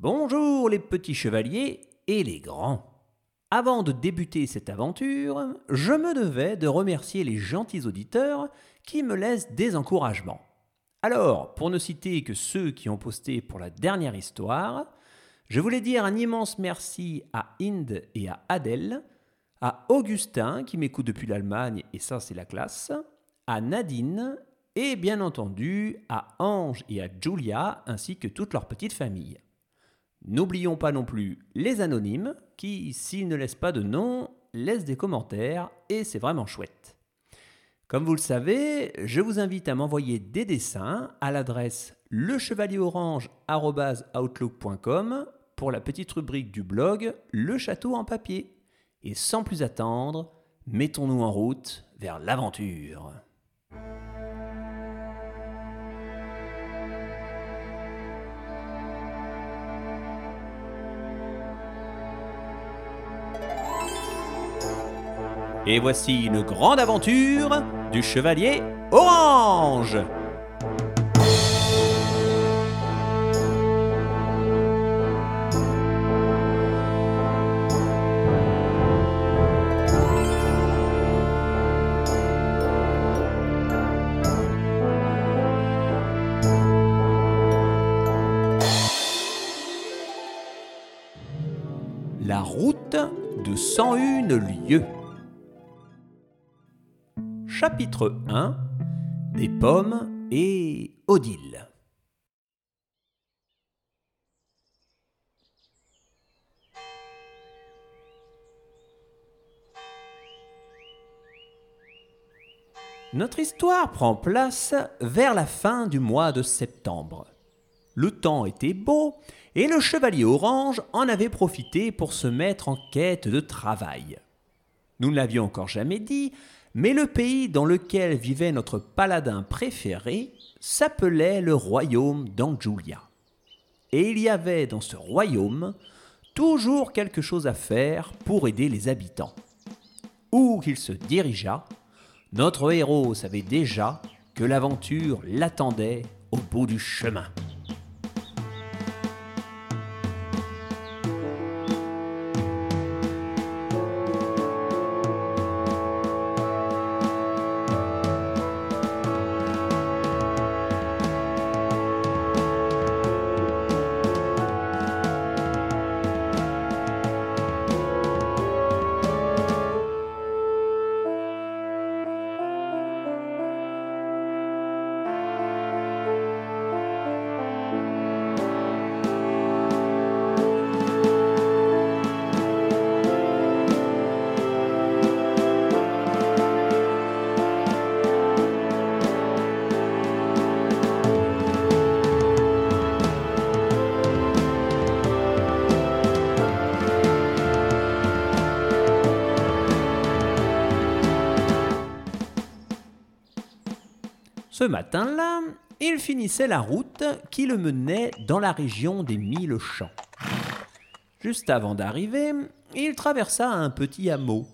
Bonjour les petits chevaliers et les grands. Avant de débuter cette aventure, je me devais de remercier les gentils auditeurs qui me laissent des encouragements. Alors, pour ne citer que ceux qui ont posté pour la dernière histoire, je voulais dire un immense merci à Inde et à Adèle, à Augustin qui m'écoute depuis l'Allemagne et ça c'est la classe, à Nadine et bien entendu à Ange et à Julia ainsi que toute leur petite famille. N'oublions pas non plus les anonymes qui, s'ils ne laissent pas de nom, laissent des commentaires et c'est vraiment chouette. Comme vous le savez, je vous invite à m'envoyer des dessins à l'adresse lechevalierorange.outlook.com pour la petite rubrique du blog Le Château en papier. Et sans plus attendre, mettons-nous en route vers l'aventure. Et voici une grande aventure du chevalier orange. La route de 101 lieues. Chapitre 1 Des pommes et Odile. Notre histoire prend place vers la fin du mois de septembre. Le temps était beau et le chevalier orange en avait profité pour se mettre en quête de travail. Nous ne l'avions encore jamais dit, mais le pays dans lequel vivait notre paladin préféré s'appelait le royaume d'Anjulia. Et il y avait dans ce royaume toujours quelque chose à faire pour aider les habitants. Où qu'il se dirigeât, notre héros savait déjà que l'aventure l'attendait au bout du chemin. Ce matin-là, il finissait la route qui le menait dans la région des Mille Champs. Juste avant d'arriver, il traversa un petit hameau.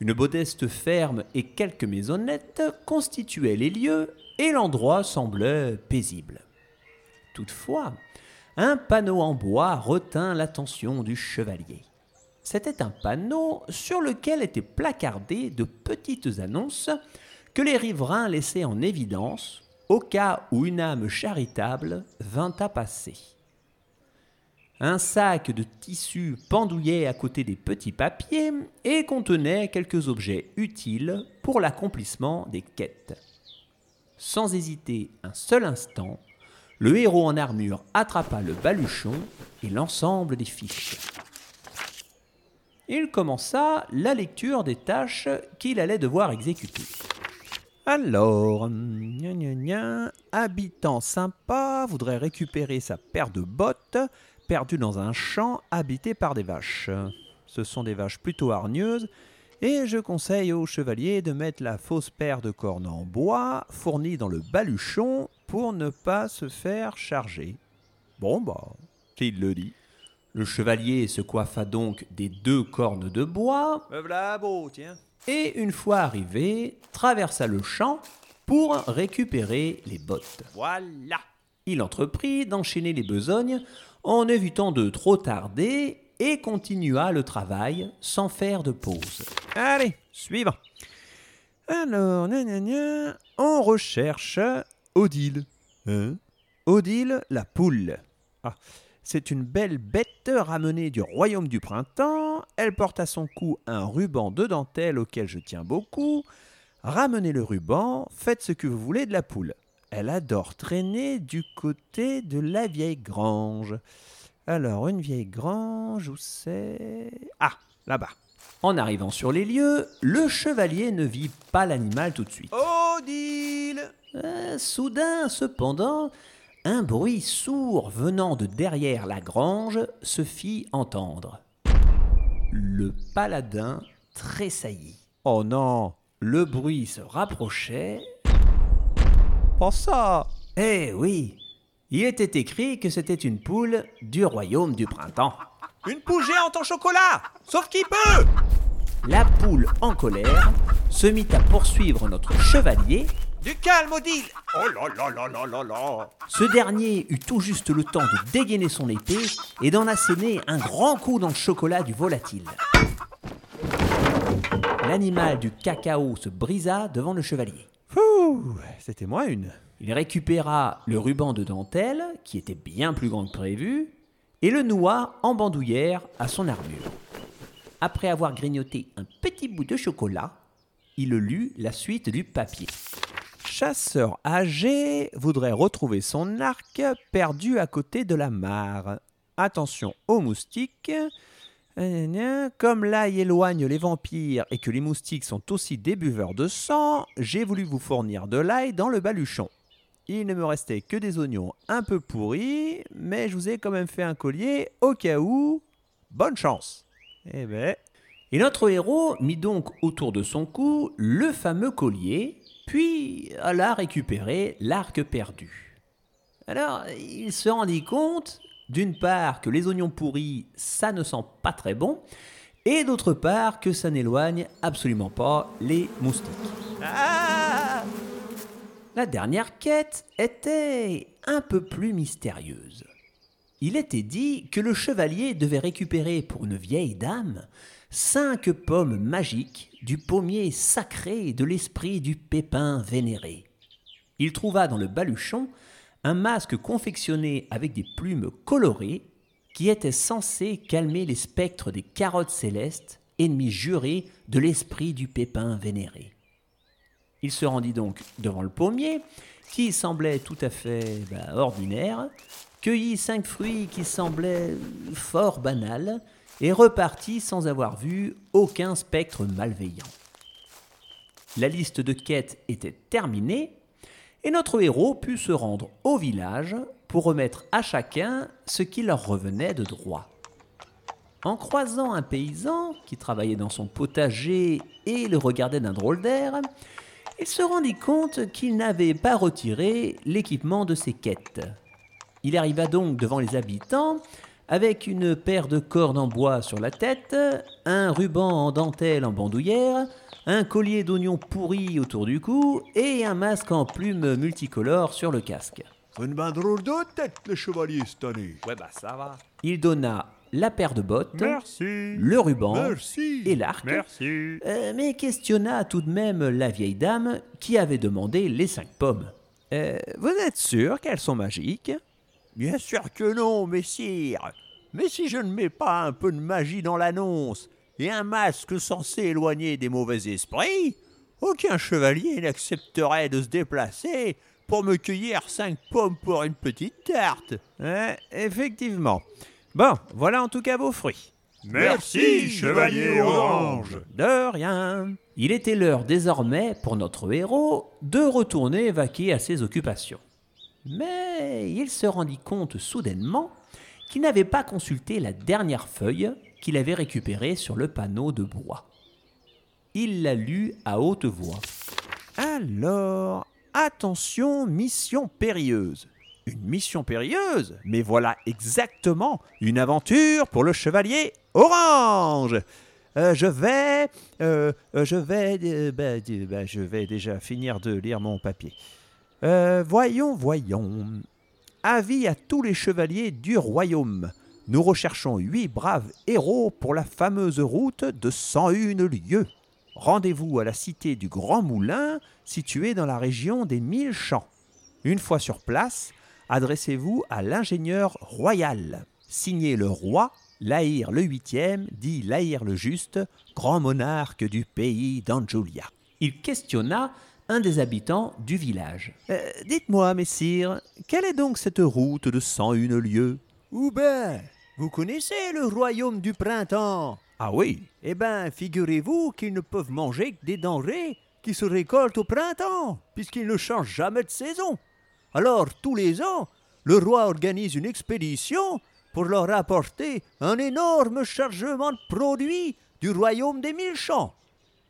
Une modeste ferme et quelques maisonnettes constituaient les lieux et l'endroit semblait paisible. Toutefois, un panneau en bois retint l'attention du chevalier. C'était un panneau sur lequel étaient placardées de petites annonces que les riverains laissaient en évidence au cas où une âme charitable vint à passer. Un sac de tissu pendouillait à côté des petits papiers et contenait quelques objets utiles pour l'accomplissement des quêtes. Sans hésiter un seul instant, le héros en armure attrapa le baluchon et l'ensemble des fiches. Il commença la lecture des tâches qu'il allait devoir exécuter. Alors, gna habitant sympa voudrait récupérer sa paire de bottes perdue dans un champ habité par des vaches. Ce sont des vaches plutôt hargneuses et je conseille au chevalier de mettre la fausse paire de cornes en bois fournie dans le baluchon pour ne pas se faire charger. Bon bah, qu'il le dit? Le chevalier se coiffa donc des deux cornes de bois. Beau, tiens. Et une fois arrivé, traversa le champ pour récupérer les bottes. Voilà. Il entreprit d'enchaîner les besognes en évitant de trop tarder et continua le travail sans faire de pause. Allez, suivant. Alors, gna gna gna, on recherche Odile. Hein? Odile, la poule. Ah, c'est une belle bête ramenée du royaume du printemps. Elle porte à son cou un ruban de dentelle auquel je tiens beaucoup. Ramenez le ruban, faites ce que vous voulez de la poule. Elle adore traîner du côté de la vieille grange. Alors, une vieille grange, où c'est? Ah, là-bas. En arrivant sur les lieux, le chevalier ne vit pas l'animal tout de suite. Odile Euh, soudain, cependant, un bruit sourd venant de derrière la grange se fit entendre. Le paladin tressaillit. Oh non, Le bruit se rapprochait. pas ça Eh oui, il était écrit que c'était une poule du royaume du printemps. Une poule géante en chocolat Sauf qui peut La poule, en colère, se mit à poursuivre notre chevalier. Du calme, Odile Oh là là là là là là Ce dernier eut tout juste le temps de dégainer son épée et d'en asséner un grand coup dans le chocolat du volatile. L'animal du cacao se brisa devant le chevalier. Fouh, c'était moi une. Il récupéra le ruban de dentelle, qui était bien plus grand que prévu, et le noua en bandoulière à son armure. Après avoir grignoté un petit bout de chocolat, il lut la suite du papier. Chasseur âgé voudrait retrouver son arc perdu à côté de la mare. Attention aux moustiques. Gna gna. Comme l'ail éloigne les vampires et que les moustiques sont aussi des buveurs de sang, j'ai voulu vous fournir de l'ail dans le baluchon. Il ne me restait que des oignons un peu pourris, mais je vous ai quand même fait un collier au cas où. Bonne chance. Eh ben, Et notre héros mit donc autour de son cou le fameux collier, puis alla récupérer l'arc perdu. Alors, il se rendit compte, d'une part, que les oignons pourris, ça ne sent pas très bon, et d'autre part, que ça n'éloigne absolument pas les moustiques. ah La dernière quête était un peu plus mystérieuse. Il était dit que le chevalier devait récupérer pour une vieille dame cinq pommes magiques du pommier sacré de l'esprit du pépin vénéré. Il trouva dans le baluchon un masque confectionné avec des plumes colorées qui était censé calmer les spectres des carottes célestes, ennemis jurés de l'esprit du pépin vénéré. Il se rendit donc devant le pommier, qui semblait tout à fait bah, ordinaire, cueillit cinq fruits qui semblaient fort banals, et repartit sans avoir vu aucun spectre malveillant. La liste de quêtes était terminée, et notre héros put se rendre au village pour remettre à chacun ce qui leur revenait de droit. En croisant un paysan qui travaillait dans son potager et le regardait d'un drôle d'air, il se rendit compte qu'il n'avait pas retiré l'équipement de ses quêtes. Il arriva donc devant les habitants avec une paire de cordes en bois sur la tête, un ruban en dentelle en bandoulière, un collier d'oignons pourris autour du cou et un masque en plumes multicolores sur le casque. C'est une ben drôle de tête, le chevalier, cette année. Ouais, bah ça va. Il donna la paire de bottes, Merci. le ruban Merci. et l'arc, Merci. euh, mais questionna tout de même la vieille dame qui avait demandé les cinq pommes. Euh, vous êtes sûr qu'elles sont magiques? Bien sûr que non, messire. Mais si je ne mets pas un peu de magie dans l'annonce et un masque censé éloigner des mauvais esprits, aucun chevalier n'accepterait de se déplacer pour me cueillir cinq pommes pour une petite tarte. Ouais, effectivement. Bon, voilà en tout cas vos fruits. Merci, chevalier orange. De rien. Il était l'heure désormais pour notre héros de retourner vaquer à ses occupations. Mais il se rendit compte soudainement qu'il n'avait pas consulté la dernière feuille qu'il avait récupérée sur le panneau de bois. Il la lut à haute voix. Alors, attention, mission périlleuse. Une mission périlleuse Mais voilà exactement une aventure pour le chevalier orange. Euh, je vais, euh, euh, je vais, bah, bah, je vais déjà finir de lire mon papier. Euh, voyons, voyons. Avis à tous les chevaliers du royaume. Nous recherchons huit braves héros pour la fameuse route de 101 lieues. Rendez-vous à la cité du Grand Moulin, située dans la région des Mille Champs. Une fois sur place, adressez-vous à l'ingénieur royal. Signé le roi, Laïr le huitième, dit Laïr le juste, grand monarque du pays d'Anjulia. Il questionna un des habitants du village. Euh, Dites-moi, messire, quelle est donc cette route de 101 lieues? Ou ben, vous connaissez le royaume du printemps? Ah oui, Eh ben, figurez-vous qu'ils ne peuvent manger que des denrées qui se récoltent au printemps, puisqu'ils ne changent jamais de saison. Alors, tous les ans, le roi organise une expédition pour leur apporter un énorme chargement de produits du royaume des mille champs.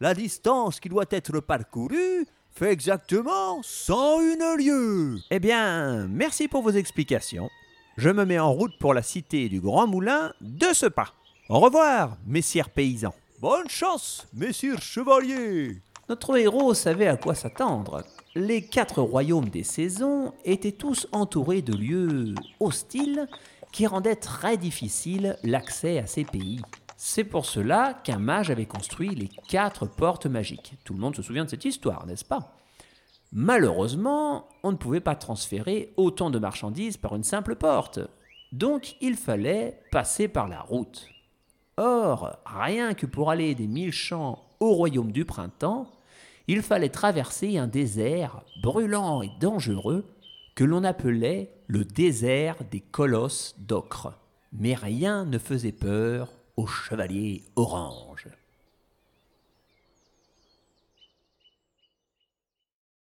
La distance qui doit être parcourue fait exactement 101 lieues. Eh bien, merci pour vos explications. Je me mets en route pour la cité du Grand Moulin de ce pas. Au revoir, messieurs paysans. Bonne chance, messieurs chevaliers. Notre héros savait à quoi s'attendre. Les quatre royaumes des saisons étaient tous entourés de lieux hostiles qui rendaient très difficile l'accès à ces pays. C'est pour cela qu'un mage avait construit les quatre portes magiques. Tout le monde se souvient de cette histoire, n'est-ce pas? Malheureusement, on ne pouvait pas transférer autant de marchandises par une simple porte. Donc il fallait passer par la route. Or, rien que pour aller des mille champs au royaume du printemps, il fallait traverser un désert brûlant et dangereux que l'on appelait le désert des colosses d'ocre. Mais rien ne faisait peur au chevalier orange.